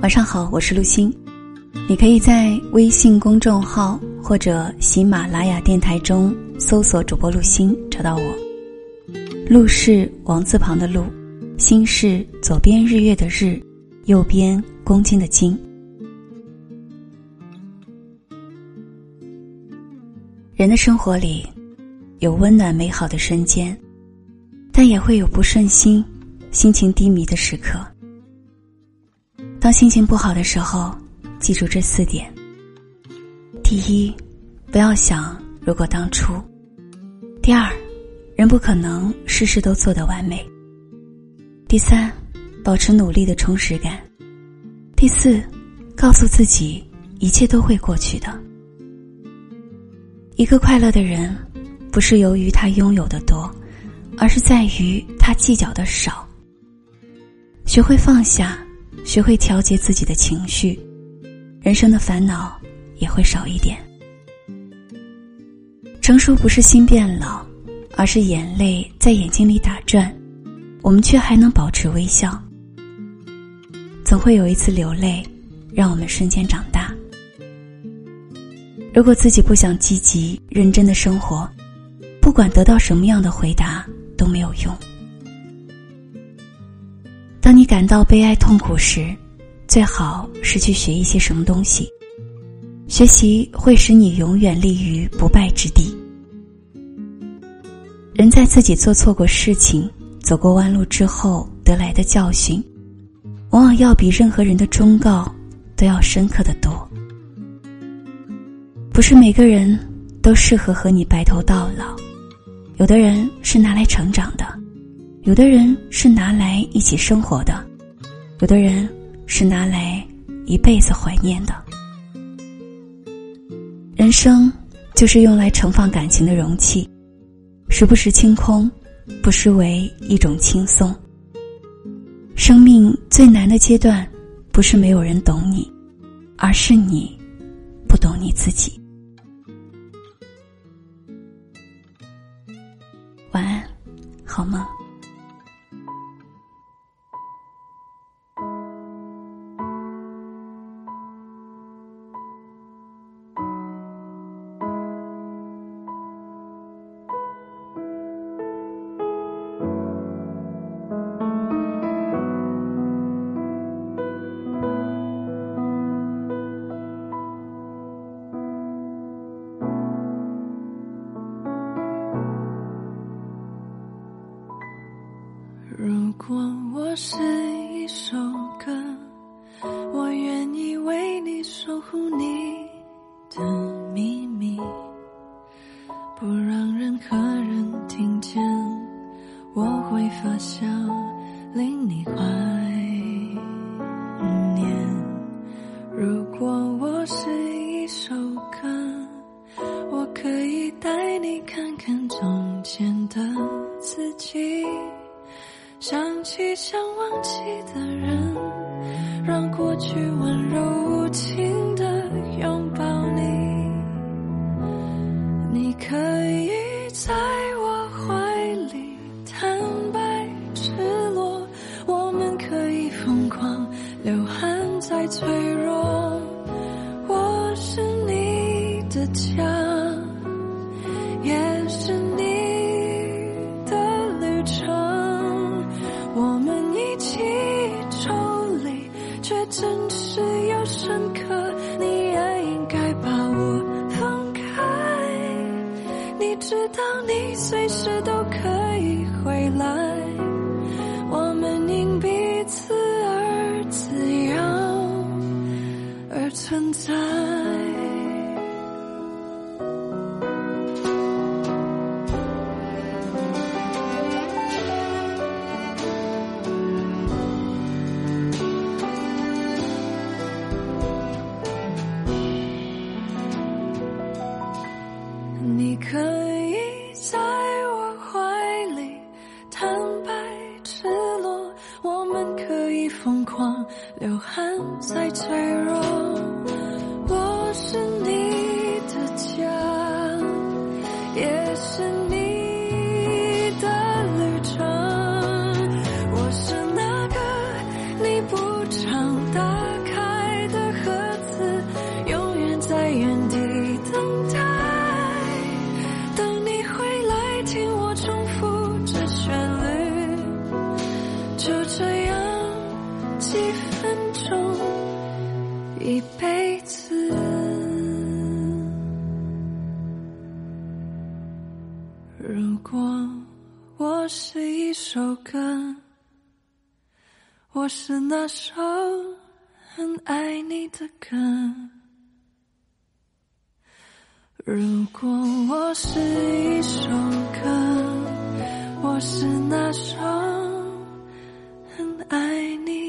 晚上好，我是陆欣。你可以在微信公众号或者喜马拉雅电台中搜索主播陆欣，找到我。陆是王字旁的陆，心是左边日月的日，右边公斤的斤。人的生活里，有温暖美好的瞬间，但也会有不顺心、心情低迷的时刻。当心情不好的时候，记住这四点：第一，不要想如果当初；第二，人不可能事事都做得完美；第三，保持努力的充实感；第四，告诉自己一切都会过去的。一个快乐的人，不是由于他拥有的多，而是在于他计较的少。学会放下，学会调节自己的情绪，人生的烦恼也会少一点。成熟不是心变老。而是眼泪在眼睛里打转，我们却还能保持微笑。总会有一次流泪，让我们瞬间长大。如果自己不想积极认真的生活，不管得到什么样的回答都没有用。你感到悲哀痛苦时，最好是去学一些什么东西。学习会使你永远立于不败之地。人在自己做错过事情、走过弯路之后得来的教训，往往要比任何人的忠告都要深刻的多。不是每个人都适合和你白头到老，有的人是拿来成长的，有的人是拿来一起生活的，有的人是拿来一辈子怀念的。人生就是用来盛放感情的容器。时不时清空，不失为一种轻松。生命最难的阶段，不是没有人懂你，而是你不懂你自己。晚安，好梦。如果我是一首歌，我愿意为你守护你的秘密，不让任何人听见，我会发笑，令你怀念。如果我是一首歌，我可以带你看看想忘记的人，让过去温柔无情的拥抱你。你可以在我怀里坦白赤裸，我们可以疯狂流汗再脆弱。我是你的家，当，你随时都可以回来，我们因彼此而自由而存在。流汗再脆弱，我是你如果我是一首歌，我是那首很爱你的歌。如果我是一首歌，我是那首很爱你。